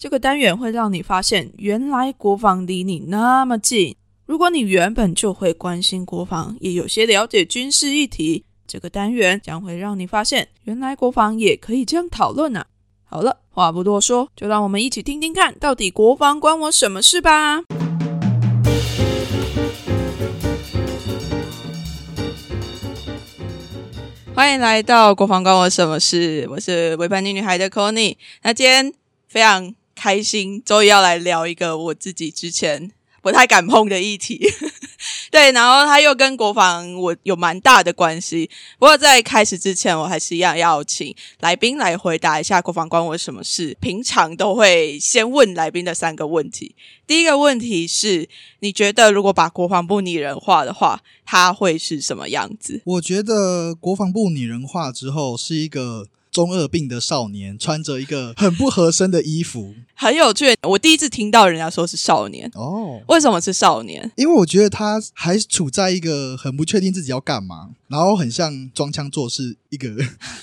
这个单元会让你发现，原来国防离你那么近。如果你原本就会关心国防，也有些了解军事议题，这个单元将会让你发现，原来国防也可以这样讨论啊！好了，话不多说，就让我们一起听听看，到底国防关我什么事吧。欢迎来到国防关我什么事？我是维叛女女孩的 c o n y 那今天非常开心，终于要来聊一个我自己之前不太敢碰的议题。对，然后他又跟国防我有蛮大的关系。不过在开始之前，我还是一样要请来宾来回答一下国防关我什么事。平常都会先问来宾的三个问题。第一个问题是，你觉得如果把国防部拟人化的话，它会是什么样子？我觉得国防部拟人化之后是一个。中二病的少年穿着一个很不合身的衣服，很有趣。我第一次听到人家说是少年哦，为什么是少年？因为我觉得他还处在一个很不确定自己要干嘛，然后很像装腔作势一个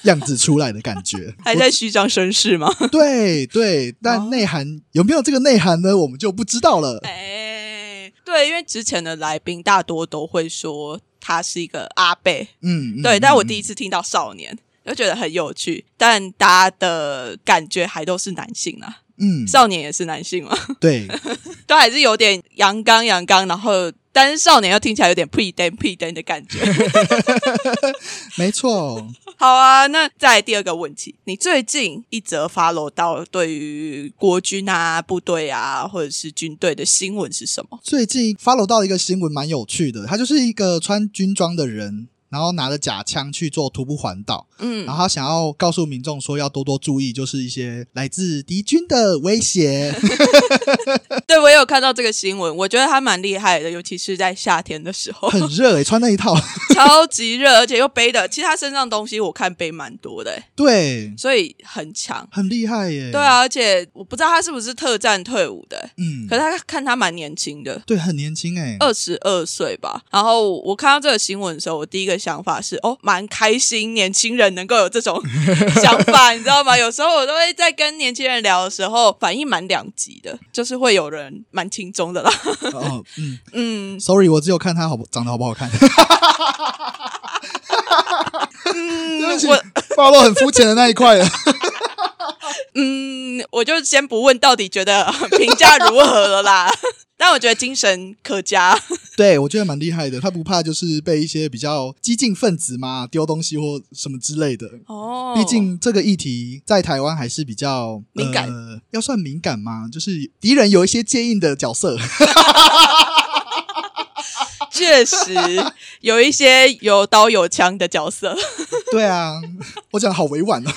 样子出来的感觉，还在虚张声势吗？对对，但内涵有没有这个内涵呢？我们就不知道了。哎，对，因为之前的来宾大多都会说他是一个阿贝，嗯，对，但我第一次听到少年。就觉得很有趣，但大家的感觉还都是男性啊，嗯，少年也是男性嘛，对，都还是有点阳刚阳刚，然后但是少年又听起来有点 pre d 屁 pre 的感觉，没错。好啊，那再第二个问题，你最近一则发落到对于国军啊、部队啊或者是军队的新闻是什么？最近发落到一个新闻蛮有趣的，他就是一个穿军装的人。然后拿着假枪去做徒步环岛，嗯，然后他想要告诉民众说要多多注意，就是一些来自敌军的威胁。对我有看到这个新闻，我觉得他蛮厉害的，尤其是在夏天的时候，很热诶，穿那一套。超级热，而且又背的，其实他身上东西我看背蛮多的，对，所以很强，很厉害耶。对啊，而且我不知道他是不是特战退伍的，嗯，可是他看他蛮年轻的，对，很年轻诶，二十二岁吧。然后我看到这个新闻的时候，我第一个。想法是哦，蛮开心，年轻人能够有这种 想法，你知道吗？有时候我都会在跟年轻人聊的时候，反应蛮两极的，就是会有人蛮轻松的啦。哦，嗯 嗯，sorry，我只有看他好长得好不好看。嗯，我暴露很肤浅的那一块了。嗯，我就先不问到底觉得评价如何了啦。但我觉得精神可嘉，对我觉得蛮厉害的。他不怕就是被一些比较激进分子嘛丢东西或什么之类的。哦，毕竟这个议题在台湾还是比较敏感，要算敏感吗？就是敌人有一些接应的角色，确实有一些有刀有枪的角色。对啊，我讲好委婉哦。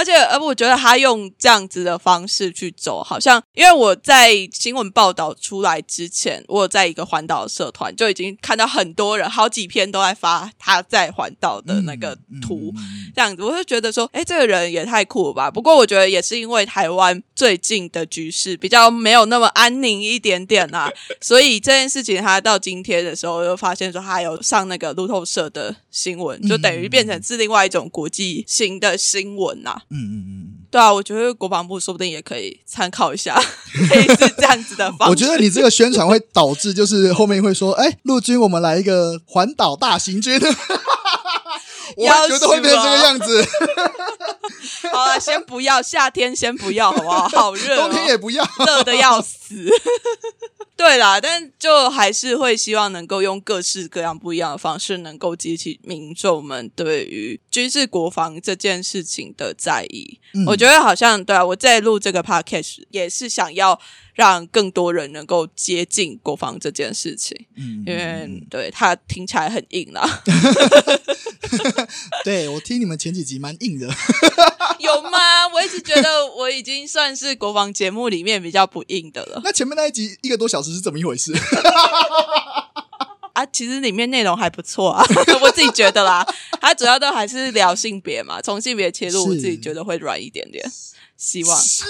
而且，而我觉得他用这样子的方式去走，好像因为我在新闻报道出来之前，我在一个环岛社团就已经看到很多人，好几篇都在发他在环岛的那个图，这样子，我就觉得说，哎，这个人也太酷了吧。不过，我觉得也是因为台湾最近的局势比较没有那么安宁一点点啊，所以这件事情他到今天的时候又发现说，他有上那个路透社的新闻，就等于变成是另外一种国际型的新闻呐。嗯嗯嗯，对啊，我觉得国防部说不定也可以参考一下，类似这样子的方式。我觉得你这个宣传会导致，就是后面会说，哎，陆军，我们来一个环岛大行军。我觉得会变成这个样子。好了，先不要夏天，先不要，好不好？好热，冬天也不要，热的要死。对啦，但就还是会希望能够用各式各样不一样的方式，能够激起民众们对于军事国防这件事情的在意。我觉得好像对啊，我在录这个 podcast 也是想要让更多人能够接近国防这件事情。嗯，因为对他听起来很硬啦。对我听你们前几集蛮硬的，有吗？我一直觉得我已经算是国防节目里面比较不硬的了。那前面那一集一个多小时是怎么一回事？啊，其实里面内容还不错啊，我自己觉得啦。它主要都还是聊性别嘛，从性别切入，我自己觉得会软一点点。希望是，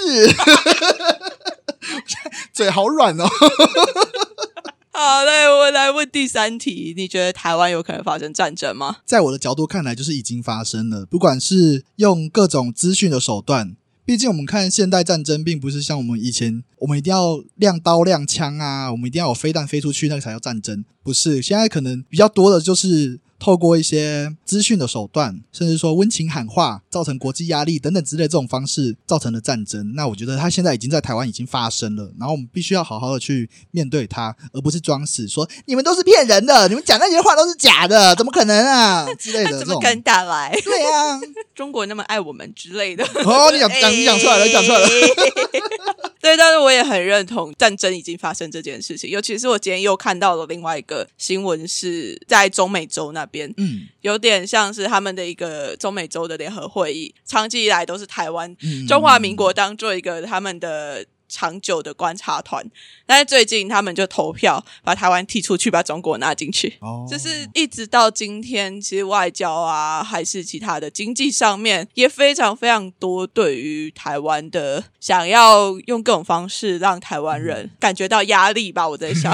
嘴好软哦。好嘞，我来问第三题，你觉得台湾有可能发生战争吗？在我的角度看来，就是已经发生了，不管是用各种资讯的手段。毕竟我们看现代战争，并不是像我们以前，我们一定要亮刀亮枪啊，我们一定要有飞弹飞出去，那个才叫战争。不是，现在可能比较多的就是。透过一些资讯的手段，甚至说温情喊话，造成国际压力等等之类这种方式造成的战争，那我觉得它现在已经在台湾已经发生了，然后我们必须要好好的去面对它，而不是装死说你们都是骗人的，你们讲那些话都是假的，怎么可能啊 之类的这种。敢打来？对啊，中国那么爱我们之类的。哦，你讲讲你讲出来了，讲出来了。对，但是我也很认同战争已经发生这件事情，尤其是我今天又看到了另外一个新闻，是在中美洲那边，嗯，有点像是他们的一个中美洲的联合会议，长期以来都是台湾中华民国当做一个他们的。长久的观察团，但是最近他们就投票把台湾踢出去，把中国拿进去。哦，就是一直到今天，其实外交啊，还是其他的经济上面，也非常非常多对于台湾的想要用各种方式让台湾人感觉到压力吧。我在想，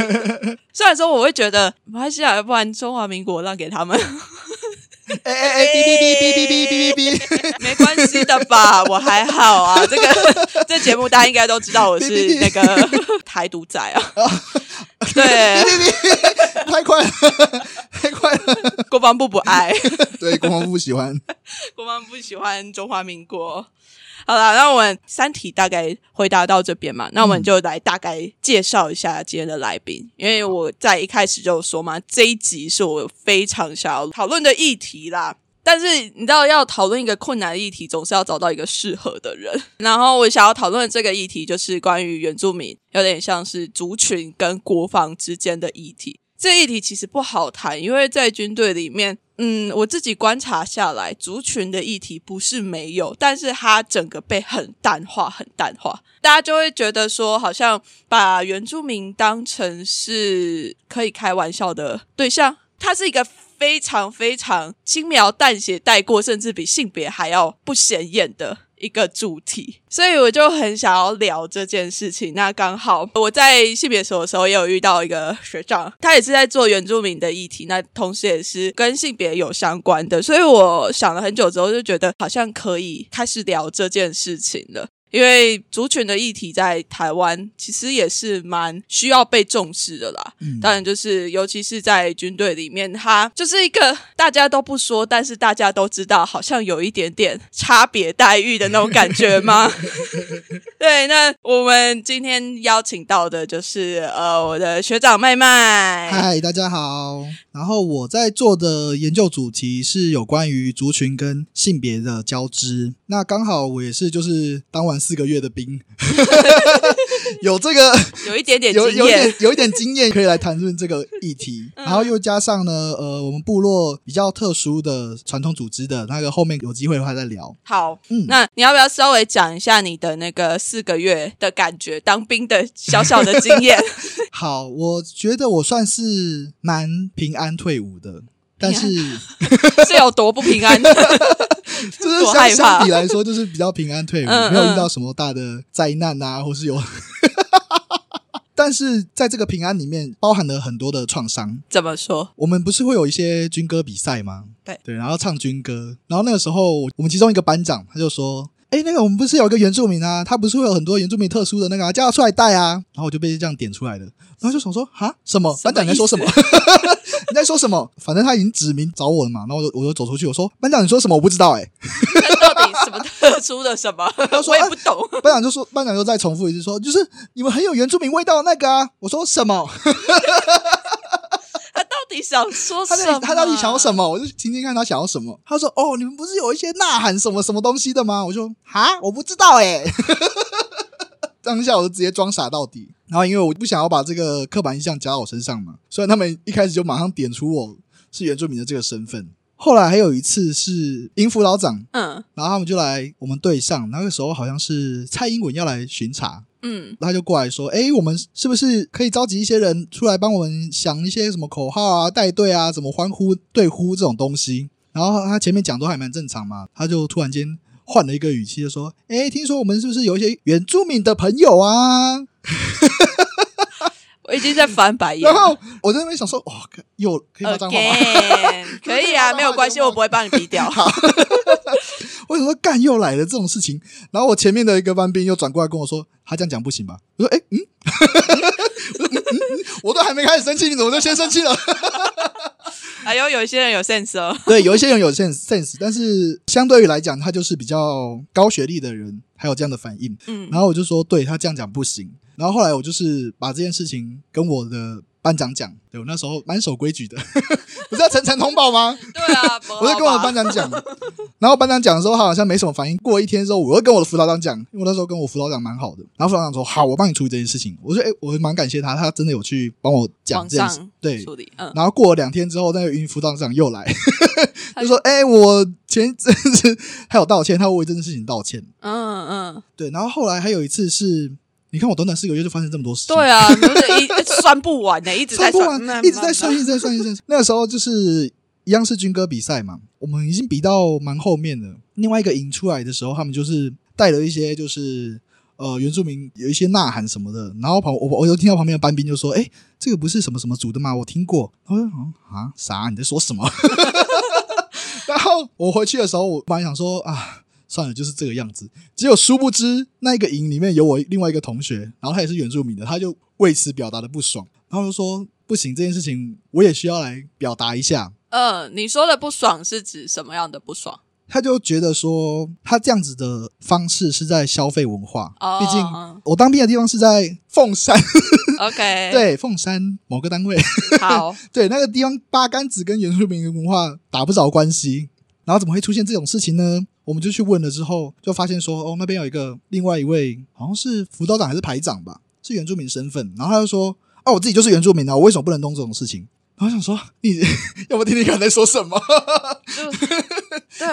虽然说我会觉得马来西亚，不然中华民国让给他们。哎哎哎！哔哔哔哔哔哔哔哔哔，没关系的吧？我还好啊。这个这节目大家应该都知道，我是那个 台独仔啊。对，太快了，太快了。国防部不爱，对，国防部喜欢，国防部喜欢中华民国。好了，那我们三题大概回答到这边嘛，那我们就来大概介绍一下今天的来宾，因为我在一开始就说嘛，这一集是我非常想要讨论的议题啦。但是你知道，要讨论一个困难的议题，总是要找到一个适合的人。然后我想要讨论这个议题，就是关于原住民，有点像是族群跟国防之间的议题。这议题其实不好谈，因为在军队里面。嗯，我自己观察下来，族群的议题不是没有，但是它整个被很淡化，很淡化。大家就会觉得说，好像把原住民当成是可以开玩笑的对象，它是一个非常非常轻描淡写带过，甚至比性别还要不显眼的。一个主题，所以我就很想要聊这件事情。那刚好我在性别所的时候也有遇到一个学长，他也是在做原住民的议题，那同时也是跟性别有相关的，所以我想了很久之后，就觉得好像可以开始聊这件事情了。因为族群的议题在台湾其实也是蛮需要被重视的啦。嗯当然，就是尤其是在军队里面，它就是一个大家都不说，但是大家都知道，好像有一点点差别待遇的那种感觉吗？对，那我们今天邀请到的就是呃我的学长麦麦。嗨，大家好。然后我在做的研究主题是有关于族群跟性别的交织。那刚好我也是就是当完。四个月的兵，有这个 有一点点有有点有一点经验，可以来谈论这个议题。然后又加上呢，呃，我们部落比较特殊的传统组织的那个，后面有机会的话再聊。好，嗯，那你要不要稍微讲一下你的那个四个月的感觉，当兵的小小的经验？好，我觉得我算是蛮平安退伍的，但是 是有多不平安？就是相相比来说，就是比较平安退伍，没有遇到什么大的灾难啊，或是有。但是在这个平安里面，包含了很多的创伤。怎么说？我们不是会有一些军歌比赛吗？对对，然后唱军歌，然后那个时候，我们其中一个班长他就说：“哎，那个我们不是有一个原住民啊，他不是会有很多原住民特殊的那个，叫他出来带啊。”然后我就被这样点出来的，然后就想说：“哈，什么？班长在说什么？”你在说什么？反正他已经指名找我了嘛，然后我就我就走出去，我说班长，你说什么？我不知道哎。到底什么特殊的什么？他说我也不懂。班长就说，班长又再重复一次说，就是你们很有原住民味道那个啊。我说什么？他到底想说什么？他到底想要什么？我就听听看他想要什么。他说哦，你们不是有一些呐喊什么什么东西的吗？我说哈，我不知道哎。当下我就直接装傻到底。然后因为我不想要把这个刻板印象加到我身上嘛，所以他们一开始就马上点出我是原住民的这个身份。后来还有一次是营辅导长，嗯，然后他们就来我们队上，那个时候好像是蔡英文要来巡查，嗯，他就过来说：“哎，我们是不是可以召集一些人出来帮我们想一些什么口号啊、带队啊、怎么欢呼对呼这种东西？”然后他前面讲都还蛮正常嘛，他就突然间换了一个语气，就说：“哎，听说我们是不是有一些原住民的朋友啊？” 我已经在翻白眼，然后我在那边想说，哇，又可以骂脏话吗？可以啊，没有关系，我不会帮你逼掉。我什么干又来了这种事情？然后我前面的一个班兵又转过来跟我说，他这样讲不行吧？我说，哎，嗯，我都还没开始生气，你怎么就先生气了？哎呦，有一些人有 sense 哦，对，有一些人有 sense sense，但是相对于来讲，他就是比较高学历的人，还有这样的反应。嗯，然后我就说，对他这样讲不行。然后后来我就是把这件事情跟我的班长讲，对我那时候蛮守规矩的，不是要层层通报吗？对啊，我就跟我的班长讲，然后班长讲的时候他好像没什么反应。过一天之后，我又跟我的辅导长讲，因为我那时候跟我辅导长蛮好的，然后辅导长说好，我帮你处理这件事情。我说哎，我蛮感谢他，他真的有去帮我讲这件事。对，处理。嗯。然后过了两天之后，那个云辅导长又来，就说哎，我前阵子 还有道歉，他为这件事情道歉。嗯嗯。对，然后后来还有一次是。你看我短短四个月就发生这么多事情，对啊，就是一 算不完呢，一直在算，一直在算，一直在算，一直在。那个时候就是一样是军歌比赛嘛，我们已经比到蛮后面了。另外一个营出来的时候，他们就是带了一些就是呃原住民有一些呐喊什么的，然后旁我我就听到旁边的班兵就说：“哎，这个不是什么什么组的吗？我听过。”我说：“啊啥？你在说什么？” 然后我回去的时候，我本来想说啊。算了，就是这个样子。只有殊不知，那一个营里面有我另外一个同学，然后他也是原住民的，他就为此表达的不爽，然后就说不行，这件事情我也需要来表达一下。嗯，你说的不爽是指什么样的不爽？他就觉得说，他这样子的方式是在消费文化。毕竟我当兵的地方是在凤山，OK，对，凤山某个单位。好，对，那个地方八竿子跟原住民文化打不着关系，然后怎么会出现这种事情呢？我们就去问了之后，就发现说，哦，那边有一个另外一位，好像是辅导长还是排长吧，是原住民身份。然后他就说，啊，我自己就是原住民啊，我为什么不能动这种事情？然后想说，你 要不听听看在说什么？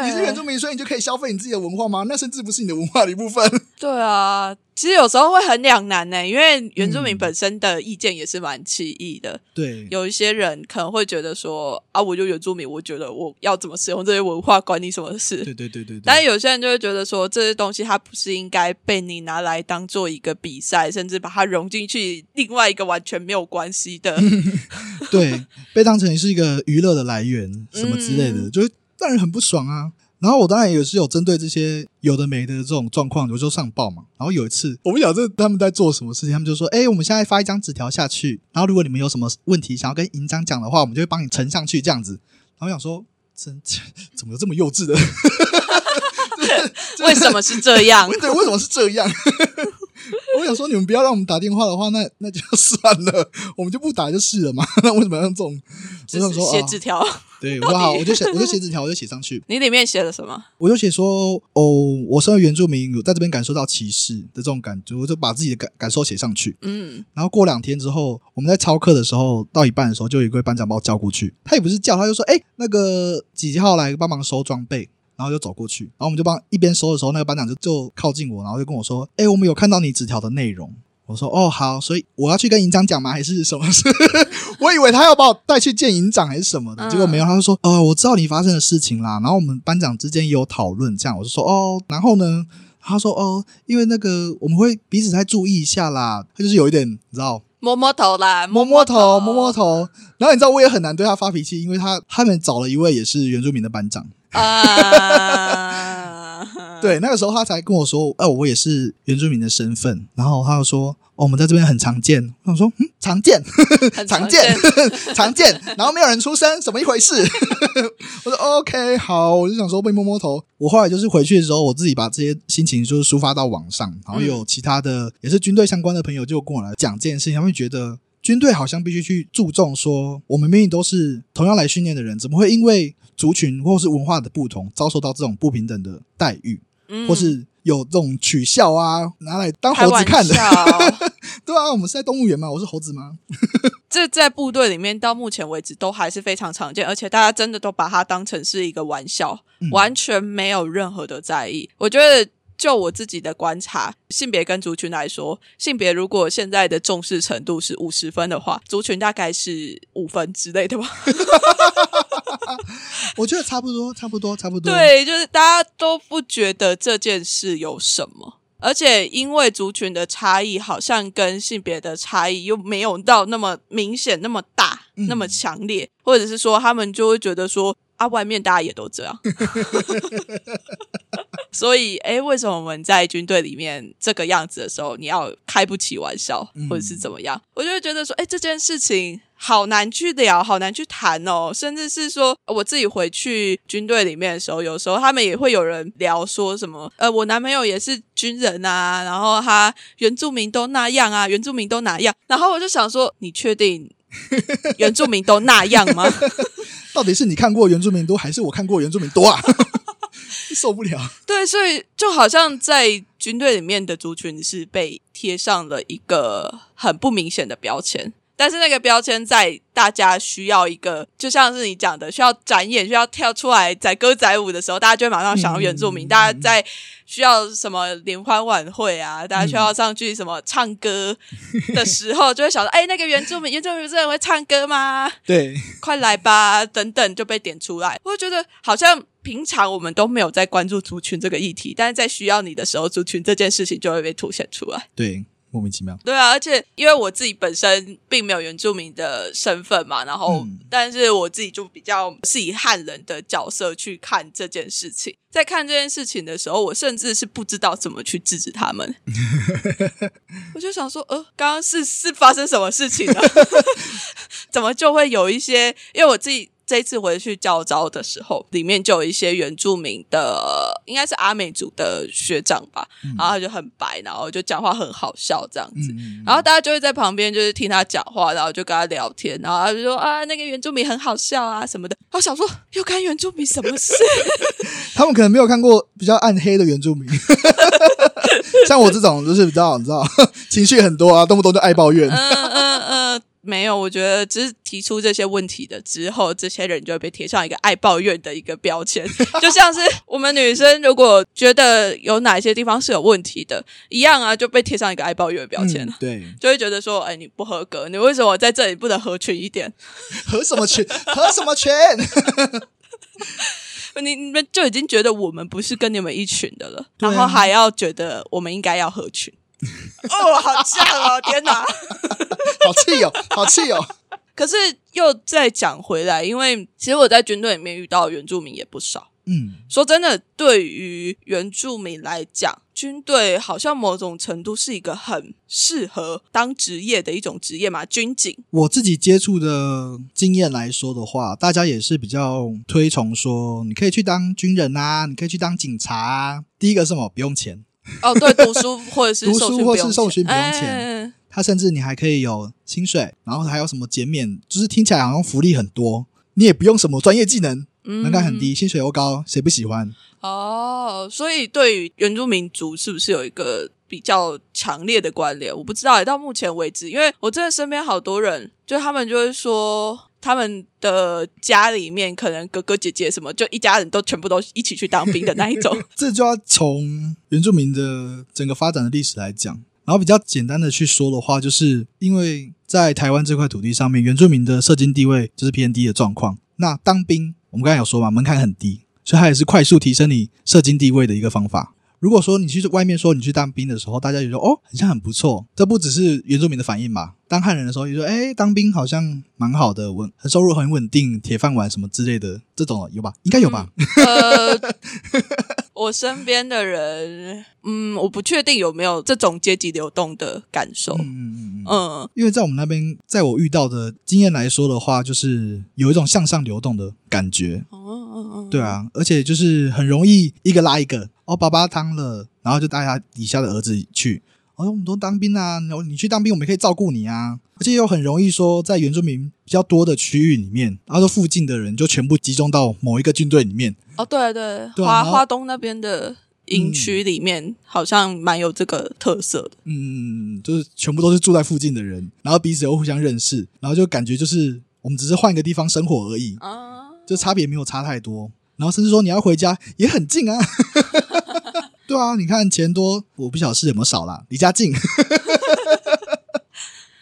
你是原住民，所以你就可以消费你自己的文化吗？那甚至不是你的文化的一部分。对啊，其实有时候会很两难呢，因为原住民本身的意见也是蛮奇异的。对，有一些人可能会觉得说啊，我就原住民，我觉得我要怎么使用这些文化，管你什么事？对对对对。但是有些人就会觉得说，这些东西它不是应该被你拿来当做一个比赛，甚至把它融进去另外一个完全没有关系的。对，被当成是一个娱乐的来源什么之类的，就让人很不爽啊。然后我当然也是有针对这些有的没的这种状况，有时候上报嘛。然后有一次，我不晓得他们在做什么事情，他们就说：“哎，我们现在发一张纸条下去，然后如果你们有什么问题想要跟营长讲的话，我们就会帮你呈上去这样子。”然后我想说，真怎么有这么幼稚的？为什么是这样？对，为什么是这样？我想说，你们不要让我们打电话的话，那那就算了，我们就不打就是了嘛。那为什么要用这种？我想说写纸条。对，我说好，我就写，我就写纸条，我就写上去。你里面写了什么？我就写说，哦，我身为原住民，有在这边感受到歧视的这种感觉，我就把自己的感感受写上去。嗯。然后过两天之后，我们在操课的时候，到一半的时候，就有一位班长把我叫过去。他也不是叫，他就说：“哎，那个几几号来帮忙收装备。”然后就走过去，然后我们就帮一边收的时候，那个班长就就靠近我，然后就跟我说：“哎，我们有看到你纸条的内容。”我说：“哦，好，所以我要去跟营长讲吗？还是什么事？我以为他要把我带去见营长还是什么的，结果没有。他就说：‘呃，我知道你发生的事情啦。’然后我们班长之间也有讨论，这样我就说：‘哦，然后呢？’他说：‘哦，因为那个我们会彼此再注意一下啦。’他就是有一点，你知道，摸摸头啦，摸摸头，摸摸头。然后你知道，我也很难对他发脾气，因为他他们找了一位也是原住民的班长。”啊，对，那个时候他才跟我说，哦，我也是原住民的身份。然后他又说，哦，我们在这边很常见。我说，嗯，常见，常见，常见。然后没有人出声，怎么一回事？我说，OK，好，我就想说被摸摸头。我后来就是回去的时候，我自己把这些心情就是抒发到网上，然后有其他的也是军队相关的朋友就跟我来讲这件事情，他们觉得军队好像必须去注重说，我们明明都是同样来训练的人，怎么会因为族群或是文化的不同，遭受到这种不平等的待遇。或是有这种取笑啊，拿来当猴子看的。对啊，我们是在动物园吗？我是猴子吗？这在部队里面到目前为止都还是非常常见，而且大家真的都把它当成是一个玩笑，完全没有任何的在意。我觉得。就我自己的观察，性别跟族群来说，性别如果现在的重视程度是五十分的话，族群大概是五分之类的吧。我觉得差不多，差不多，差不多。对，就是大家都不觉得这件事有什么，而且因为族群的差异，好像跟性别的差异又没有到那么明显、那么大、那么强烈，或者是说他们就会觉得说。啊，外面大家也都这样，所以，哎，为什么我们在军队里面这个样子的时候，你要开不起玩笑，或者是怎么样？我就会觉得说，哎，这件事情好难去聊，好难去谈哦。甚至是说，我自己回去军队里面的时候，有时候他们也会有人聊说什么，呃，我男朋友也是军人啊，然后他原住民都那样啊，原住民都哪样？然后我就想说，你确定？原住民都那样吗？到底是你看过原住民多，还是我看过原住民多啊？受不了。对，所以就好像在军队里面的族群是被贴上了一个很不明显的标签。但是那个标签在大家需要一个，就像是你讲的，需要展演、需要跳出来载歌载舞的时候，大家就会马上想到原住民。大家在需要什么联欢晚会啊，大家需要上去什么唱歌的时候，就会想到：哎，那个原住民，原住民真的会唱歌吗？对，快来吧，等等就被点出来。我觉得好像平常我们都没有在关注族群这个议题，但是在需要你的时候，族群这件事情就会被凸显出来。对。莫名其妙，对啊，而且因为我自己本身并没有原住民的身份嘛，然后，但是我自己就比较是以汉人的角色去看这件事情，在看这件事情的时候，我甚至是不知道怎么去制止他们。我就想说，呃，刚刚是是发生什么事情了？怎么就会有一些？因为我自己。这一次回去教招的时候，里面就有一些原住民的，应该是阿美族的学长吧，然后就很白，然后就讲话很好笑这样子，然后大家就会在旁边就是听他讲话，然后就跟他聊天，然后他就说啊，那个原住民很好笑啊什么的。我想说，又看原住民什么事？他们可能没有看过比较暗黑的原住民，像我这种就是比较你知道 情绪很多啊，动不动就爱抱怨。嗯嗯嗯。没有，我觉得只是提出这些问题的之后，这些人就会被贴上一个爱抱怨的一个标签，就像是 我们女生如果觉得有哪些地方是有问题的，一样啊，就被贴上一个爱抱怨的标签对，就会觉得说，哎，你不合格，你为什么在这里不能合群一点？合什么群？合什么群？你你们就已经觉得我们不是跟你们一群的了，然后还要觉得我们应该要合群。哦，好像哦！天哪，好气哦，好气哦！可是又再讲回来，因为其实我在军队里面遇到原住民也不少。嗯，说真的，对于原住民来讲，军队好像某种程度是一个很适合当职业的一种职业嘛。军警，我自己接触的经验来说的话，大家也是比较推崇说，你可以去当军人啊，你可以去当警察啊。第一个是什么？不用钱。哦，对，读书或者是读书或是受训不用钱，他甚至你还可以有薪水，然后还有什么减免，就是听起来好像福利很多，你也不用什么专业技能，门槛很低，薪水又高，谁不喜欢？哦，所以对于原住民族是不是有一个比较强烈的关联？我不知道，到目前为止，因为我真的身边好多人，就他们就会说。他们的家里面可能哥哥姐姐什么，就一家人都全部都一起去当兵的那一种。这就要从原住民的整个发展的历史来讲，然后比较简单的去说的话，就是因为在台湾这块土地上面，原住民的社经地位就是偏低的状况。那当兵，我们刚才有说嘛，门槛很低，所以它也是快速提升你社经地位的一个方法。如果说你去外面说你去当兵的时候，大家就说哦，好像很不错。这不只是原住民的反应吧？当汉人的时候，也说哎，当兵好像蛮好的，稳，收入很稳定，铁饭碗什么之类的，这种有吧？应该有吧？呃，我身边的人，嗯，我不确定有没有这种阶级流动的感受。嗯嗯嗯嗯，因为在我们那边，在我遇到的经验来说的话，就是有一种向上流动的感觉。哦哦哦，对啊，而且就是很容易一个拉一个。哦，爸爸当了，然后就带他底下的儿子去。哦，我们都当兵啊，然后你去当兵，我们可以照顾你啊。而且又很容易说，在原住民比较多的区域里面，然后说附近的人就全部集中到某一个军队里面。哦，对对，华华东那边的营区里面，好像蛮有这个特色的。嗯，就是全部都是住在附近的人，然后彼此又互相认识，然后就感觉就是我们只是换一个地方生活而已啊，就差别没有差太多。然后甚至说你要回家也很近啊，对啊，你看钱多，我不晓得是有没有少啦，离家近。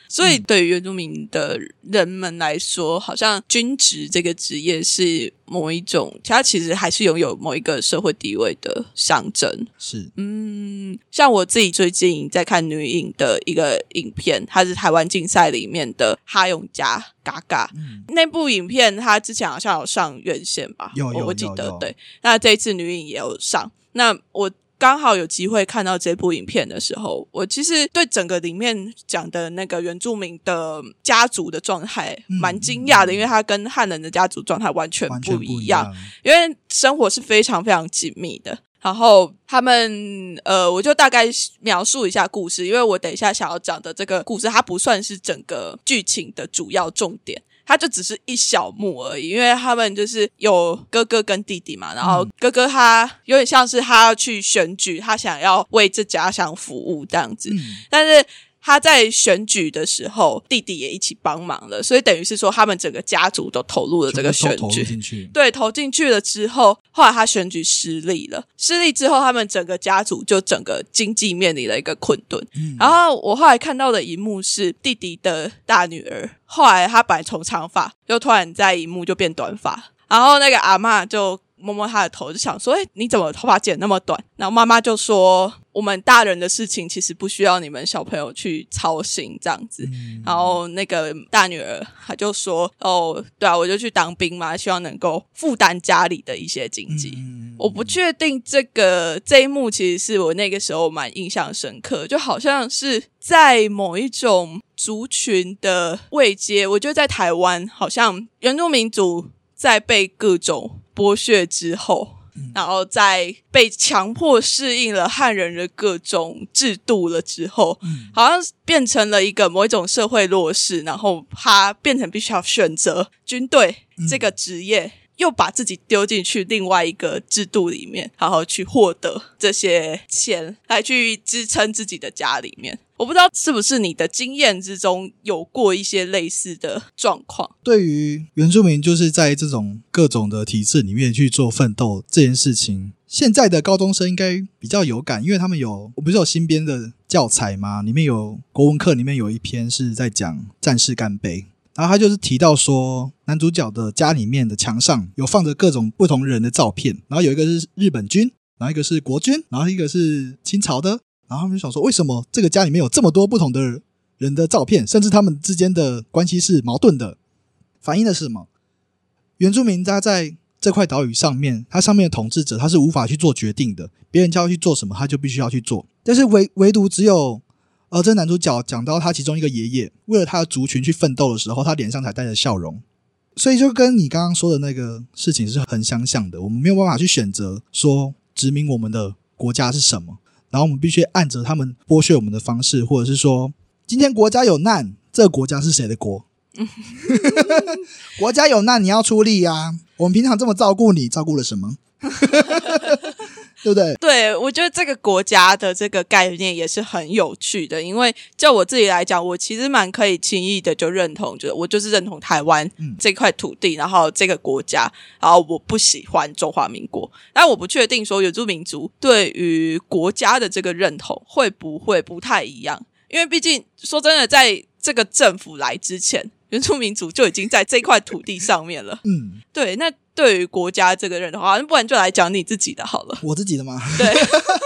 所以，对于原住民的人们来说，好像军职这个职业是某一种，它其实还是拥有某一个社会地位的象征。是，嗯，像我自己最近在看女影的一个影片，它是台湾竞赛里面的哈永嘉嘎嘎那部影片，它之前好像有上院线吧？有有我记得对。那这一次女影也有上，那我。刚好有机会看到这部影片的时候，我其实对整个里面讲的那个原住民的家族的状态蛮惊讶的，因为他跟汉人的家族状态完全不一样，因为生活是非常非常紧密的。然后他们，呃，我就大概描述一下故事，因为我等一下想要讲的这个故事，它不算是整个剧情的主要重点。他就只是一小幕而已，因为他们就是有哥哥跟弟弟嘛，然后哥哥他有点像是他要去选举，他想要为这家乡服务这样子，但是。他在选举的时候，弟弟也一起帮忙了，所以等于是说，他们整个家族都投入了这个选举。对，投进去了之后，后来他选举失利了，失利之后，他们整个家族就整个经济面临了一个困顿。然后我后来看到的一幕是弟弟的大女儿，后来他本来从长发，又突然在一幕就变短发，然后那个阿妈就。摸摸他的头，就想说：“哎，你怎么头发剪那么短？”然后妈妈就说：“我们大人的事情其实不需要你们小朋友去操心，这样子。”然后那个大女儿她就说：“哦，对啊，我就去当兵嘛，希望能够负担家里的一些经济。”我不确定这个这一幕其实是我那个时候蛮印象深刻，就好像是在某一种族群的位阶。我觉得在台湾，好像原住民族在被各种。剥削之后，然后在被强迫适应了汉人的各种制度了之后，好像变成了一个某一种社会弱势，然后他变成必须要选择军队这个职业。又把自己丢进去另外一个制度里面，然后去获得这些钱来去支撑自己的家里面。我不知道是不是你的经验之中有过一些类似的状况。对于原住民，就是在这种各种的体制里面去做奋斗这件事情，现在的高中生应该比较有感，因为他们有我不是有新编的教材吗？里面有国文课，里面有一篇是在讲战士干杯。然后他就是提到说，男主角的家里面的墙上有放着各种不同人的照片，然后有一个是日本军，然后一个是国军，然后一个是清朝的，然后他们就想说，为什么这个家里面有这么多不同的人的照片，甚至他们之间的关系是矛盾的，反映的是什么？原住民他在这块岛屿上面，他上面的统治者他是无法去做决定的，别人叫他去做什么，他就必须要去做，但是唯唯独只有。呃这男主角讲到他其中一个爷爷为了他的族群去奋斗的时候，他脸上才带着笑容，所以就跟你刚刚说的那个事情是很相像的。我们没有办法去选择说殖民我们的国家是什么，然后我们必须按着他们剥削我们的方式，或者是说今天国家有难，这个国家是谁的国？国家有难，你要出力呀。我们平常这么照顾你，照顾了什么？对不对？对，我觉得这个国家的这个概念也是很有趣的，因为就我自己来讲，我其实蛮可以轻易的就认同，就是我就是认同台湾这块土地，然后这个国家，然后我不喜欢中华民国。但我不确定说原住民族对于国家的这个认同会不会不太一样，因为毕竟说真的，在这个政府来之前，原住民族就已经在这块土地上面了。嗯，对，那。对于国家这个人的话，那不然就来讲你自己的好了。我自己的吗？对，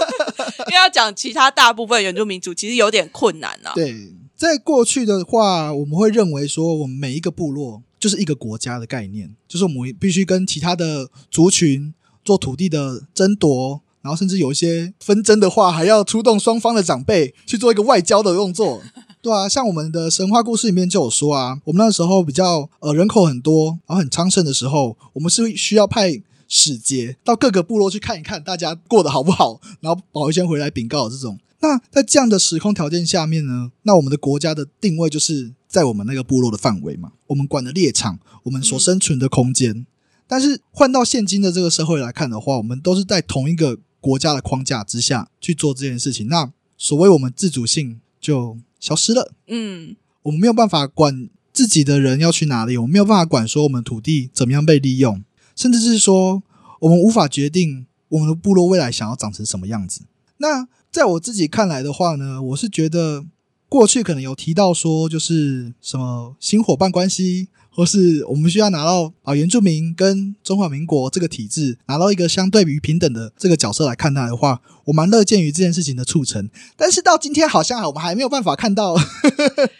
因为要讲其他大部分原住民族，其实有点困难啊。对，在过去的话，我们会认为说，我们每一个部落就是一个国家的概念，就是我们必须跟其他的族群做土地的争夺，然后甚至有一些纷争的话，还要出动双方的长辈去做一个外交的动作。对啊，像我们的神话故事里面就有说啊，我们那时候比较呃人口很多，然后很昌盛的时候，我们是需要派使节到各个部落去看一看大家过得好不好，然后保一先回来禀告这种。那在这样的时空条件下面呢，那我们的国家的定位就是在我们那个部落的范围嘛，我们管的猎场，我们所生存的空间。但是换到现今的这个社会来看的话，我们都是在同一个。国家的框架之下去做这件事情，那所谓我们自主性就消失了。嗯，我们没有办法管自己的人要去哪里，我们没有办法管说我们土地怎么样被利用，甚至是说我们无法决定我们的部落未来想要长成什么样子。那在我自己看来的话呢，我是觉得过去可能有提到说，就是什么新伙伴关系。或是我们需要拿到啊原住民跟中华民国这个体制拿到一个相对于平等的这个角色来看待的话，我蛮乐见于这件事情的促成。但是到今天好像我们还没有办法看到，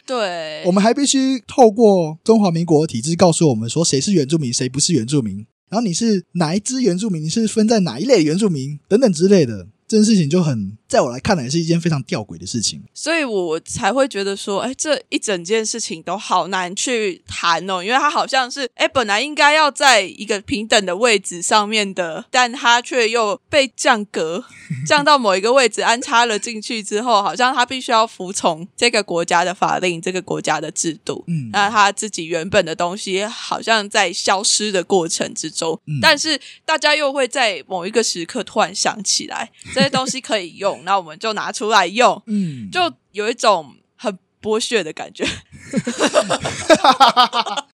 对，我们还必须透过中华民国体制告诉我们说谁是原住民，谁不是原住民，然后你是哪一支原住民，你是分在哪一类原住民等等之类的。这件事情就很，在我来看来是一件非常吊诡的事情，所以我才会觉得说，哎，这一整件事情都好难去谈哦，因为它好像是，哎，本来应该要在一个平等的位置上面的，但它却又被降格，降到某一个位置安插了进去之后，好像他必须要服从这个国家的法令、这个国家的制度，嗯，那他自己原本的东西好像在消失的过程之中，但是大家又会在某一个时刻突然想起来。这些东西可以用，那我们就拿出来用，嗯，就有一种很剥削的感觉。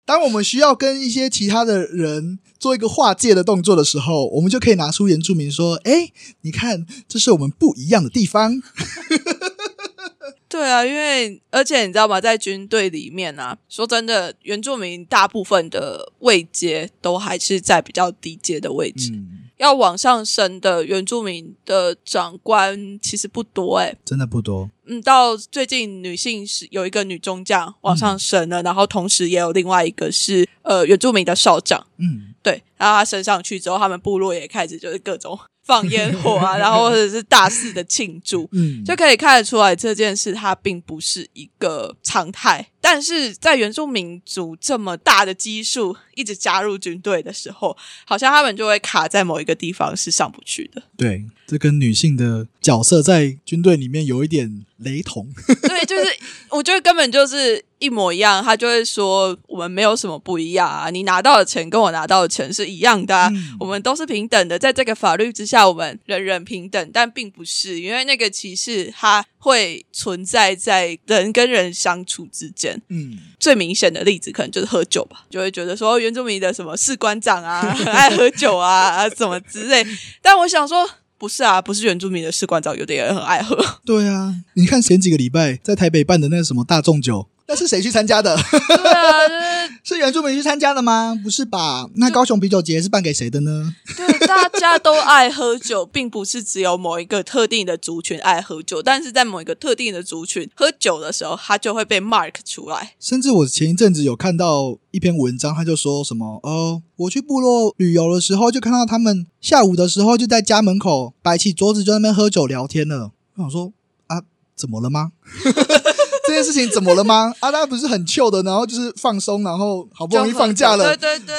当我们需要跟一些其他的人做一个划界的动作的时候，我们就可以拿出原住民说：“哎，你看，这是我们不一样的地方。” 对啊，因为而且你知道吗，在军队里面啊，说真的，原住民大部分的位阶都还是在比较低阶的位置。要往上升的原住民的长官其实不多哎，真的不多。嗯，到最近女性是有一个女中将往上升了，然后同时也有另外一个是呃原住民的少将。嗯，对，然后他升上去之后，他们部落也开始就是各种。放烟火啊，然后或者是大肆的庆祝，嗯，就可以看得出来这件事它并不是一个常态。但是在原住民族这么大的基数一直加入军队的时候，好像他们就会卡在某一个地方是上不去的。对，这跟女性的角色在军队里面有一点雷同。对，就是我觉得根本就是。一模一样，他就会说我们没有什么不一样啊！你拿到的钱跟我拿到的钱是一样的，我们都是平等的，在这个法律之下，我们人人平等。但并不是，因为那个歧视它会存在在人跟人相处之间。嗯，最明显的例子可能就是喝酒吧，就会觉得说原住民的什么士官长啊，很 爱喝酒啊，什么之类。但我想说，不是啊，不是原住民的士官长，有的人很爱喝。对啊，你看前几个礼拜在台北办的那个什么大众酒。那是谁去参加的？对啊，是原住民去参加的吗？不是吧？那高雄啤酒节是办给谁的呢？对，大家都爱喝酒，并不是只有某一个特定的族群爱喝酒，但是在某一个特定的族群喝酒的时候，他就会被 mark 出来。甚至我前一阵子有看到一篇文章，他就说什么：哦，我去部落旅游的时候，就看到他们下午的时候就在家门口摆起桌子，就在那边喝酒聊天了。我想说啊，怎么了吗？这件事情怎么了吗？阿拉不是很糗的，然后就是放松，然后好不容易放假了，对对对，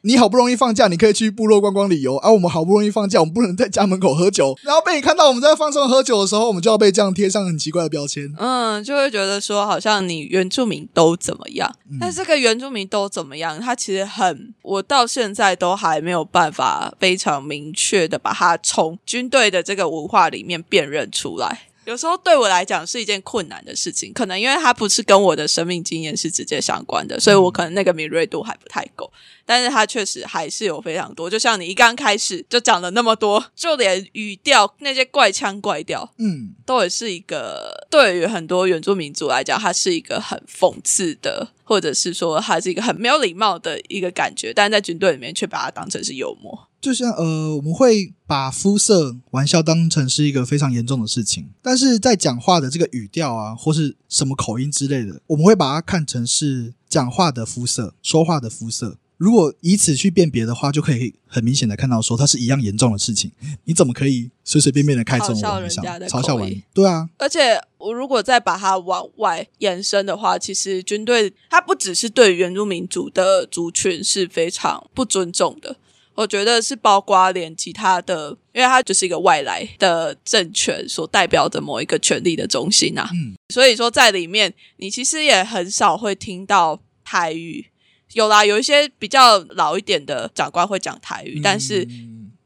你好不容易放假，你可以去部落观光旅游，啊我们好不容易放假，我们不能在家门口喝酒，然后被你看到我们在放松喝酒的时候，我们就要被这样贴上很奇怪的标签。嗯，就会觉得说好像你原住民都怎么样，但这个原住民都怎么样，他其实很，我到现在都还没有办法非常明确的把它从军队的这个文化里面辨认出来。有时候对我来讲是一件困难的事情，可能因为它不是跟我的生命经验是直接相关的，所以我可能那个敏锐度还不太够。但是它确实还是有非常多，就像你一刚开始就讲了那么多，就连语调那些怪腔怪调，嗯，都也是一个对于很多原住民族来讲，它是一个很讽刺的，或者是说它是一个很没有礼貌的一个感觉，但在军队里面却把它当成是幽默。就像呃，我们会把肤色玩笑当成是一个非常严重的事情，但是在讲话的这个语调啊，或是什么口音之类的，我们会把它看成是讲话的肤色、说话的肤色。如果以此去辨别的话，就可以很明显的看到说它是一样严重的事情。你怎么可以随随便便的开这种玩笑？嘲笑玩对啊。而且我如果再把它往外延伸的话，其实军队它不只是对原住民族的族群是非常不尊重的。我觉得是包括连其他的，因为它就是一个外来的政权所代表的某一个权力的中心呐。嗯，所以说在里面，你其实也很少会听到台语。有啦，有一些比较老一点的长官会讲台语，但是。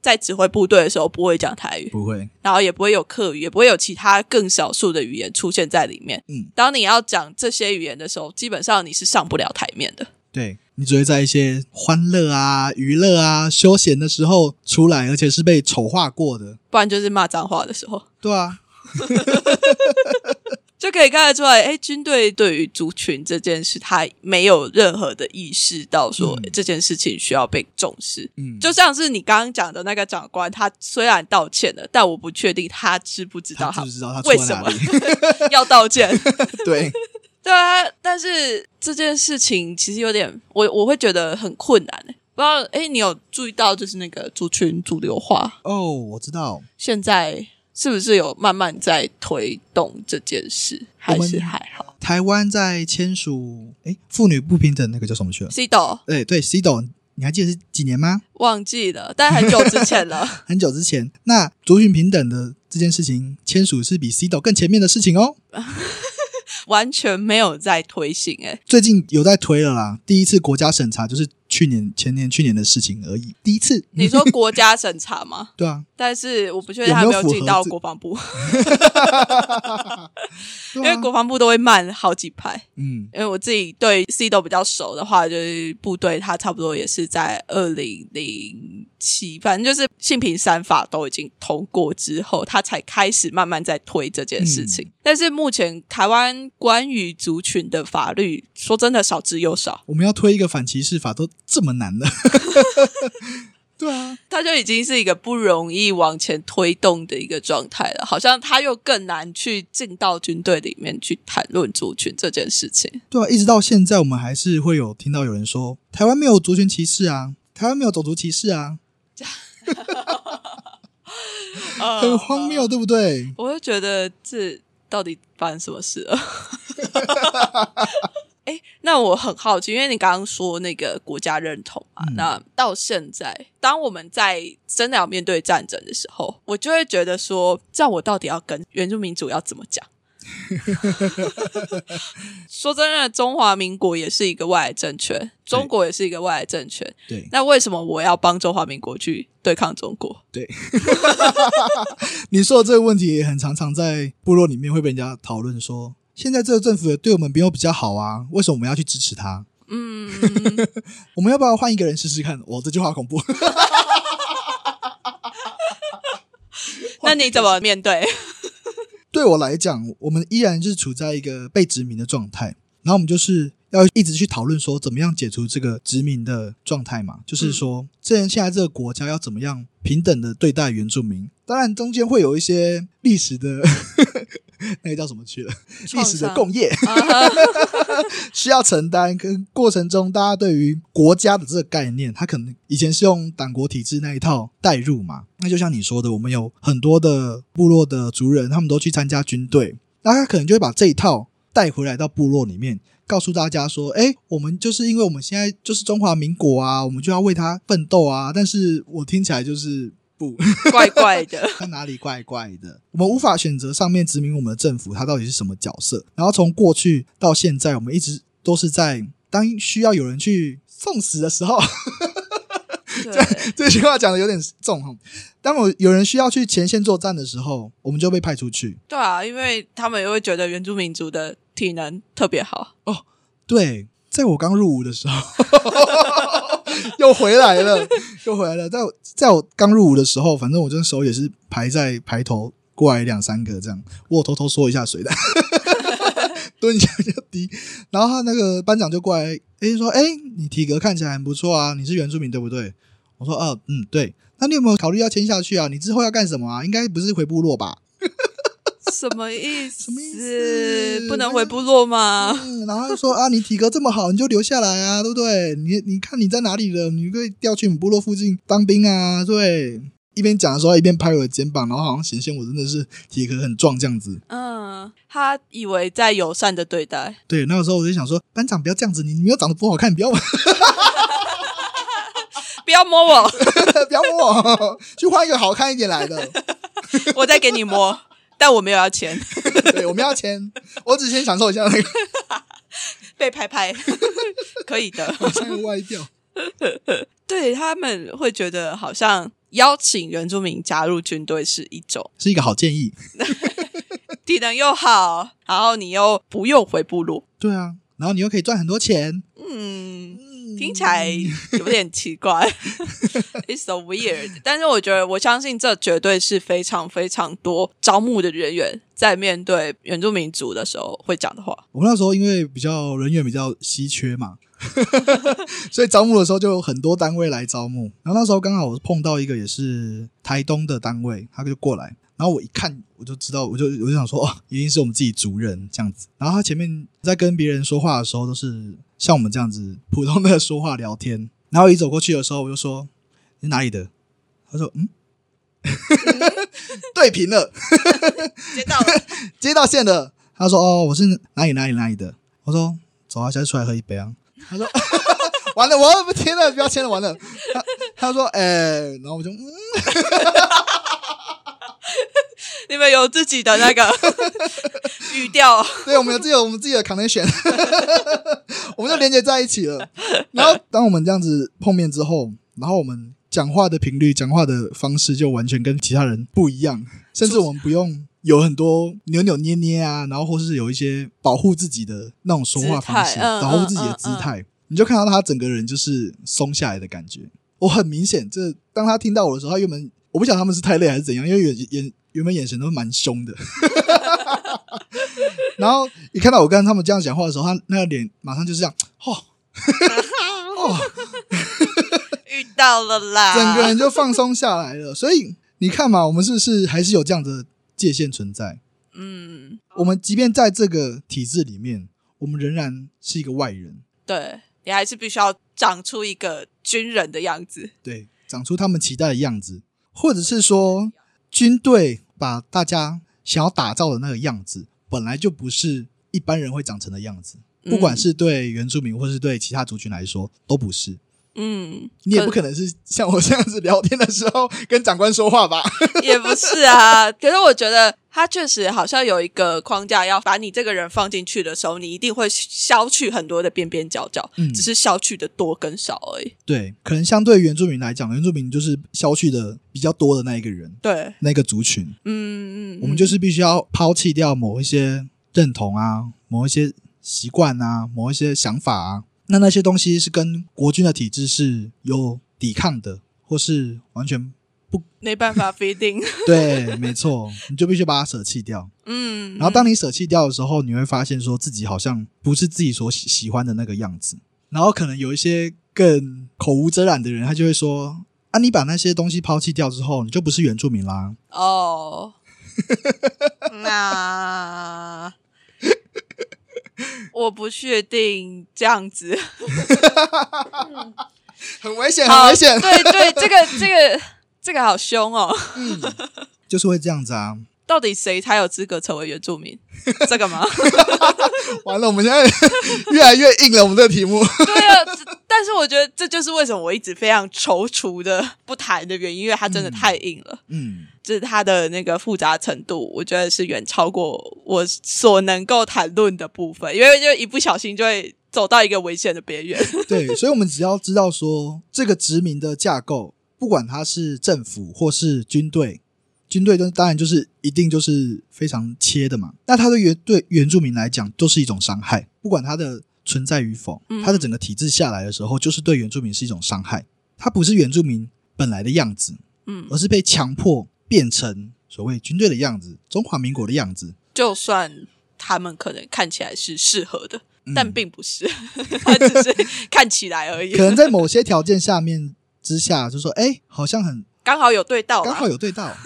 在指挥部队的时候不会讲台语，不会，然后也不会有客语，也不会有其他更少数的语言出现在里面。嗯，当你要讲这些语言的时候，基本上你是上不了台面的。对你只会在一些欢乐啊、娱乐啊、休闲的时候出来，而且是被丑化过的，不然就是骂脏话的时候，对啊，就可以看得出来，哎，军队对于族群这件事，他没有任何的意识到说、嗯这件事情需要被重视。嗯，就像是你刚刚讲的那个长官，他虽然道歉了，但我不确定他知不知道他不知道他为什么？要道歉。对，对啊，但是这件事情其实有点，我我会觉得很困难、欸。不知道，哎，你有注意到就是那个族群主流化，哦，我知道，现在是不是有慢慢在推动这件事，还是还好台湾在签署诶妇女不平等那个叫什么去了？？C 斗对对，CEDAW，你还记得是几年吗？忘记了，但很久之前了。很久之前，那族群平等的这件事情签署是比 CEDAW 更前面的事情哦。完全没有在推行、欸，最近有在推了啦，第一次国家审查就是去年、前年、去年的事情而已。第一次，你说国家审查吗？对啊，但是我不确定他有没有进到国防部，因为国防部都会慢好几排。嗯因为我自己对 C 都比较熟的话，就是部队他差不多也是在二零零七，反正就是性平三法都已经通过之后，他才开始慢慢在推这件事情。但是目前台湾关于族群的法律，说真的少之又少，我们要推一个反歧视法都这么难了。对啊，它就已经是一个不容易往前推动的一个状态了。好像它又更难去进到军队里面去谈论族群这件事情。对啊，一直到现在，我们还是会有听到有人说台湾没有族群歧视啊，台湾没有种族歧视啊，很荒谬，对不对？我就觉得这到底发生什么事了？哎，那我很好奇，因为你刚刚说那个国家认同嘛，嗯那到现在，当我们在真的要面对战争的时候，我就会觉得说，这样我到底要跟原住民族要怎么讲？说真的，中华民国也是一个外来政权，中国也是一个外来政权，对那为什么我要帮中华民国去对抗中国？对，你说的这个问题也很常常在部落里面会被人家讨论说，现在这个政府也对我们没有比较好啊，为什么我们要去支持他？嗯，我们要不要换一个人试试看？我这句话恐怖。那你怎么面对？对我来讲，我们依然是处在一个被殖民的状态，然后我们就是要一直去讨论说，怎么样解除这个殖民的状态嘛？就是说，这现在这个国家要怎么样平等的对待原住民？当然，中间会有一些历史的那个叫什么去了，历史的共业 需要承担。跟过程中，大家对于国家的这个概念，他可能以前是用党国体制那一套代入嘛。那就像你说的，我们有很多的部落的族人，他们都去参加军队，那他可能就会把这一套带回来到部落里面，告诉大家说：“哎，我们就是因为我们现在就是中华民国啊，我们就要为他奋斗啊。”但是我听起来就是不。怪怪的。它哪里怪怪的？我们无法选择上面殖民我们的政府，它到底是什么角色？然后从过去到现在，我们一直都是在当需要有人去送死的时候，这，这句话讲的有点重哈。当我有人需要去前线作战的时候，我们就被派出去。对啊，因为他们也会觉得原住民族的体能特别好哦。对，在我刚入伍的时候，又回来了，又回来了。在我在我刚入伍的时候，反正我这时候也是排在排头过来两三个这样，我偷偷缩一下水的，蹲一下就低。然后他那个班长就过来，诶说：“诶，你体格看起来很不错啊，你是原住民对不对？”我说：“哦，嗯，对。那你有没有考虑要签下去啊？你之后要干什么啊？应该不是回部落吧？”什么意思？什么意思不能回部落吗？嗯，然后就说啊，你体格这么好，你就留下来啊，对不对？你你看你在哪里了，你可以调去你部落附近当兵啊，对。一边讲的时候，一边拍我的肩膀，然后好像显现我真的是体格很壮这样子。嗯，他以为在友善的对待，对，那个时候我就想说，班长不要这样子，你你又长得不好看，不要 不要摸我，不要摸我，去换一个好看一点来的。我再给你摸，但我没有要钱，对，我们要签，我只先享受一下那个，被拍拍，可以的。好像歪掉。对他们会觉得好像邀请原住民加入军队是一种是一个好建议。体能又好，然后你又不用回部落，对啊，然后你又可以赚很多钱。嗯，听起来有点奇怪，It's so weird。但是我觉得，我相信这绝对是非常非常多招募的人员在面对原住民族的时候会讲的话。我们那时候因为比较人员比较稀缺嘛，所以招募的时候就有很多单位来招募。然后那时候刚好我碰到一个也是台东的单位，他就过来。然后我一看，我就知道，我就我就想说，哦，一定是我们自己族人这样子。然后他前面在跟别人说话的时候，都是像我们这样子普通的说话聊天。然后一走过去的时候，我就说：“你哪里的？”他说：“嗯，对平了，接到了，接到线了。”他说：“哦，我是哪里哪里哪里的。”我说：“走啊，下次出来喝一杯啊。”他说：“完了，我要不签了，不要签了，完了。”他他说：“哎，然后我就嗯。”你们有自己的那个 语调，对，我们有自己有我们自己的 connection，我们就连接在一起了。然后，当我们这样子碰面之后，然后我们讲话的频率、讲话的方式就完全跟其他人不一样，甚至我们不用有很多扭扭捏捏啊，然后或是有一些保护自己的那种说话方式，保护自己的姿态，你就看到他整个人就是松下来的感觉。我很明显，这当他听到我的时候，他原本我不晓得他们是太累还是怎样，因为眼眼。原本眼神都蛮凶的，然后一看到我跟他们这样讲话的时候，他那个脸马上就是这样，哦，哦，遇到了啦，整个人就放松下来了。所以你看嘛，我们是不是还是有这样的界限存在？嗯，我们即便在这个体制里面，我们仍然是一个外人。对你还是必须要长出一个军人的样子，对，长出他们期待的样子，或者是说军队。把大家想要打造的那个样子，本来就不是一般人会长成的样子。不管是对原住民，或是对其他族群来说，都不是。嗯，你也不可能是像我这样子聊天的时候 跟长官说话吧？也不是啊。可是我觉得他确实好像有一个框架，要把你这个人放进去的时候，你一定会消去很多的边边角角，只是消去的多跟少而已。对，可能相对原住民来讲，原住民就是消去的比较多的那一个人，对，那个族群。嗯嗯，我们就是必须要抛弃掉某一些认同啊，某一些习惯啊，某一些想法啊。那那些东西是跟国军的体制是有抵抗的，或是完全不没办法 feeding。对，没错，你就必须把它舍弃掉。嗯，然后当你舍弃掉的时候，你会发现说自己好像不是自己所喜喜欢的那个样子。然后可能有一些更口无遮拦的人，他就会说：“啊，你把那些东西抛弃掉之后，你就不是原住民啦。”哦，那。我不确定这样子，很危险，很危险。对对，这个这个这个好凶哦。嗯，就是会这样子啊。到底谁才有资格成为原住民？这个吗？完了，我们现在越来越硬了。我们这个题目。对啊，但是我觉得这就是为什么我一直非常踌躇的不谈的原因，因为它真的太硬了。嗯。就是它的那个复杂程度，我觉得是远超过我所能够谈论的部分，因为就一不小心就会走到一个危险的边缘。对，所以，我们只要知道说，这个殖民的架构，不管它是政府或是军队，军队就当然就是一定就是非常切的嘛。那它对原对原住民来讲，都是一种伤害，不管它的存在与否，它的整个体制下来的时候，就是对原住民是一种伤害。它不是原住民本来的样子，嗯，而是被强迫。变成所谓军队的样子，中华民国的样子。就算他们可能看起来是适合的，但并不是，他只是看起来而已。可能在某些条件下面之下，就说：“哎，好像很刚好有对到，刚好有对到。”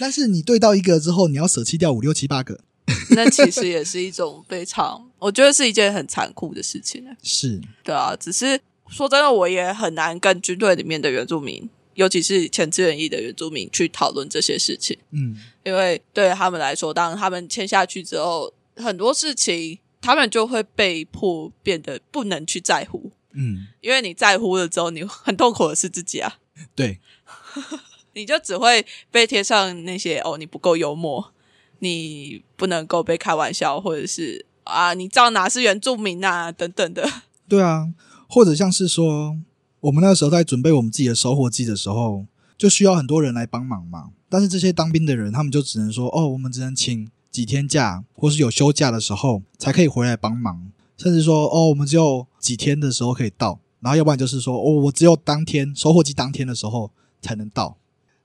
但是你对到一个之后，你要舍弃掉五六七八个，那其实也是一种非常，我觉得是一件很残酷的事情。是。对啊，只是说真的，我也很难跟军队里面的原住民。尤其是前志愿役的原住民去讨论这些事情，嗯，因为对他们来说，当他们签下去之后，很多事情他们就会被迫变得不能去在乎，嗯，因为你在乎了之后，你很痛苦的是自己啊，对，你就只会被贴上那些哦，你不够幽默，你不能够被开玩笑，或者是啊，你知道哪是原住民啊等等的，对啊，或者像是说。我们那时候在准备我们自己的收获季的时候，就需要很多人来帮忙嘛。但是这些当兵的人，他们就只能说：“哦，我们只能请几天假，或是有休假的时候才可以回来帮忙。”甚至说：“哦，我们只有几天的时候可以到。”然后要不然就是说：“哦，我只有当天收获季当天的时候才能到。”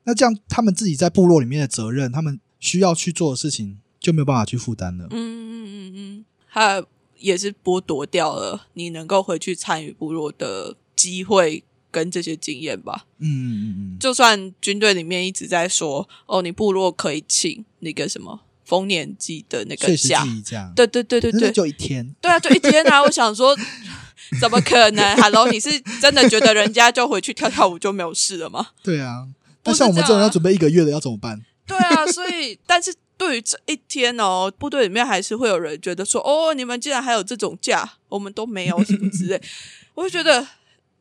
那这样他们自己在部落里面的责任，他们需要去做的事情就没有办法去负担了。嗯嗯嗯嗯，他也是剥夺掉了你能够回去参与部落的机会。跟这些经验吧，嗯嗯嗯，就算军队里面一直在说，哦，你部落可以请那个什么丰年祭的那个假，对对对对对，就一天，对啊，就一天啊！我想说，怎么可能？Hello，你是真的觉得人家就回去跳跳舞就没有事了吗？对啊，那像我们这种要准备一个月的要怎么办？对啊，所以，但是对于这一天哦，部队里面还是会有人觉得说，哦，你们竟然还有这种假，我们都没有什么之类，我就觉得，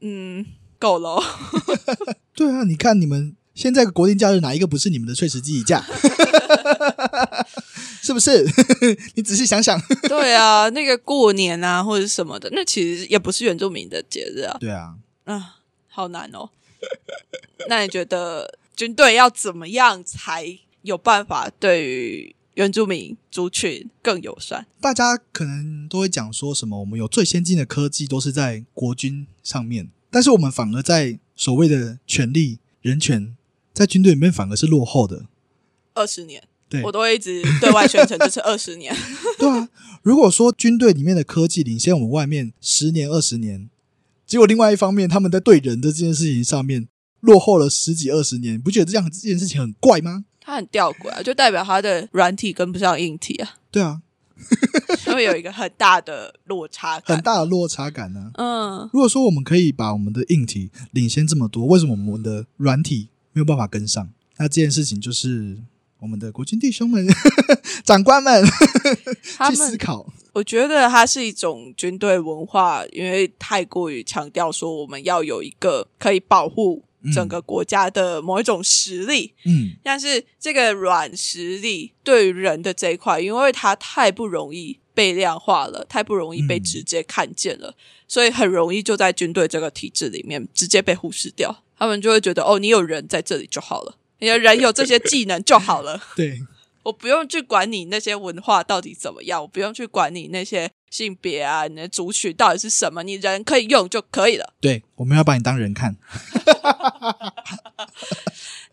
嗯。够了，对啊，你看你们现在国定假日哪一个不是你们的碎石记忆假？是不是？你仔细想想，对啊，那个过年啊或者什么的，那其实也不是原住民的节日啊。对啊，啊，好难哦。那你觉得军队要怎么样才有办法对于原住民族群更友善？大家可能都会讲说什么，我们有最先进的科技都是在国军上面。但是我们反而在所谓的权利、人权，在军队里面反而是落后的。二十年，对我都会一直对外宣称这是二十年。对啊，如果说军队里面的科技领先我们外面十年、二十年，结果另外一方面他们在对人的这件事情上面落后了十几二十年，不觉得这样这件事情很怪吗？他很吊诡啊，就代表他的软体跟不上硬体啊。对啊。会有一个很大的落差，很大的落差感呢。嗯，如果说我们可以把我们的硬体领先这么多，为什么我们的软体没有办法跟上？那这件事情就是我们的国军弟兄们、长官们去思考。我觉得它是一种军队文化，因为太过于强调说我们要有一个可以保护。整个国家的某一种实力，嗯，但是这个软实力对于人的这一块，因为它太不容易被量化了，太不容易被直接看见了，所以很容易就在军队这个体制里面直接被忽视掉。他们就会觉得，哦，你有人在这里就好了，你的人有这些技能就好了。对，我不用去管你那些文化到底怎么样，我不用去管你那些性别啊，你的族群到底是什么，你人可以用就可以了。对，我们要把你当人看。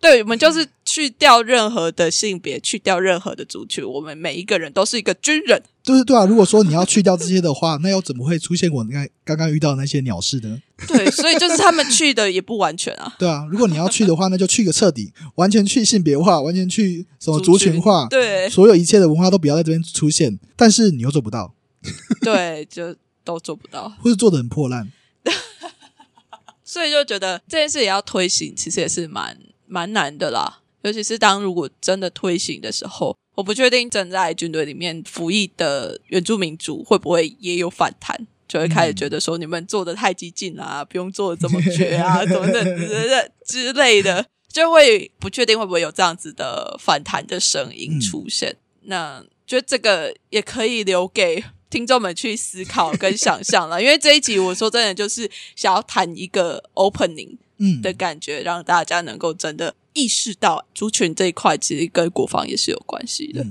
对，我们就是去掉任何的性别，去掉任何的族群，我们每一个人都是一个军人。就是对啊，如果说你要去掉这些的话，那又怎么会出现我刚刚刚遇到那些鸟事呢？对，所以就是他们去的也不完全啊。对啊，如果你要去的话，那就去个彻底，完全去性别化，完全去什么族群化，对，所有一切的文化都不要在这边出现。但是你又做不到，对，就都做不到，或是做的很破烂。所以就觉得这件事也要推行，其实也是蛮蛮难的啦。尤其是当如果真的推行的时候，我不确定正在军队里面服役的原住民族会不会也有反弹，就会开始觉得说你们做的太激进啦，不用做的这么绝啊，怎么的之类的，就会不确定会不会有这样子的反弹的声音出现。那觉得这个也可以留给。听众们去思考跟想象了，因为这一集我说真的就是想要谈一个 opening 的感觉，让大家能够真的意识到族群这一块其实跟国防也是有关系的。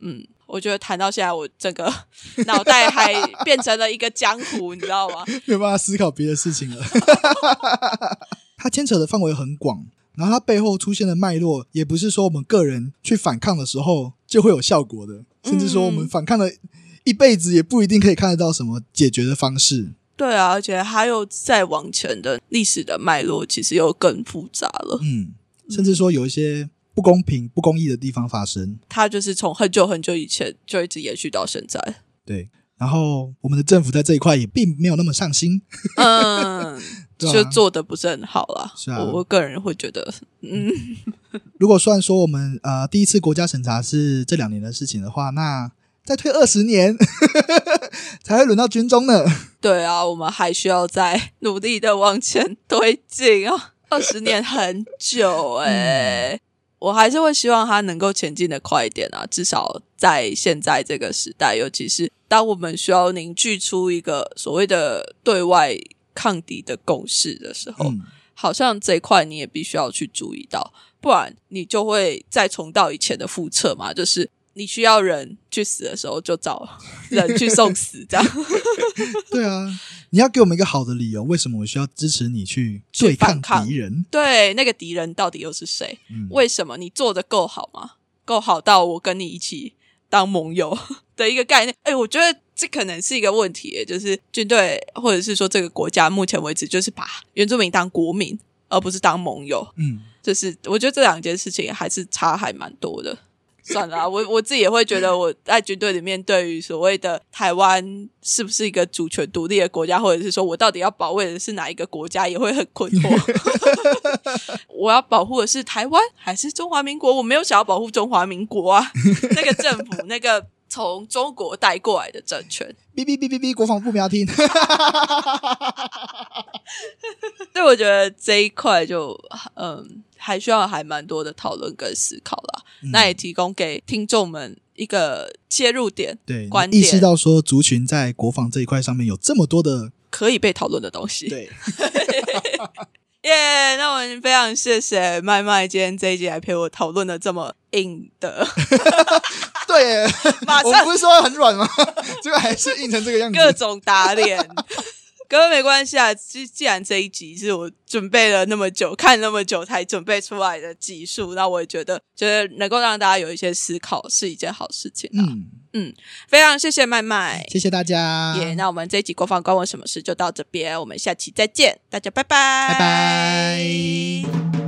嗯，我觉得谈到现在，我整个 脑袋还变成了一个江湖，你知道吗？没有办法思考别的事情了。它牵扯的范围很广，然后它背后出现的脉络，也不是说我们个人去反抗的时候就会有效果的，甚至说我们反抗了。一辈子也不一定可以看得到什么解决的方式。对啊，而且还有再往前的历史的脉络，其实又更复杂了。嗯，甚至说有一些不公平、不公义的地方发生，它就是从很久很久以前就一直延续到现在。对，然后我们的政府在这一块也并没有那么上心，嗯，就做的不是很好啦。是啊，我个人会觉得，嗯，如果算说我们呃第一次国家审查是这两年的事情的话，那。再推二十年 才会轮到军中呢。对啊，我们还需要再努力的往前推进啊！二十年很久哎，我还是会希望他能够前进的快一点啊。至少在现在这个时代，尤其是当我们需要凝聚出一个所谓的对外抗敌的共识的时候，好像这一块你也必须要去注意到，不然你就会再重蹈以前的覆辙嘛。就是你需要人去死的时候，就找 人去送死，这样。对啊，你要给我们一个好的理由，为什么我需要支持你去对抗敌人？对，那个敌人到底又是谁？为什么你做的够好吗？够好到我跟你一起当盟友 的一个概念？哎，我觉得这可能是一个问题，就是军队或者是说这个国家目前为止就是把原住民当国民，而不是当盟友。嗯，就是我觉得这两件事情还是差还蛮多的。算了，我我自己也会觉得我在军队里面，对于所谓的台湾是不是一个主权独立的国家，或者是说我到底要保卫的是哪一个国家，也会很困惑。我要保护的是台湾还是中华民国？我没有想要保护中华民国啊，那个政府，那个从中国带过来的政权。哔哔哔哔哔，国防部不要听。对，我觉得这一块就嗯。还需要还蛮多的讨论跟思考啦。那也提供给听众们一个切入点，对，观点，意识到说族群在国防这一块上面有这么多的可以被讨论的东西。对，耶！那我们非常谢谢麦麦今天这一集来陪我讨论的这么硬的 对，马上不是说很软吗？这个还是硬成这个样子，各种打脸。没关系啊！既既然这一集是我准备了那么久、看那么久才准备出来的集数，那我也觉得觉得能够让大家有一些思考是一件好事情啊。嗯嗯，非常谢谢麦麦，谢谢大家。耶，那我们这一集国防关我什么事就到这边，我们下期再见，大家拜拜，拜拜。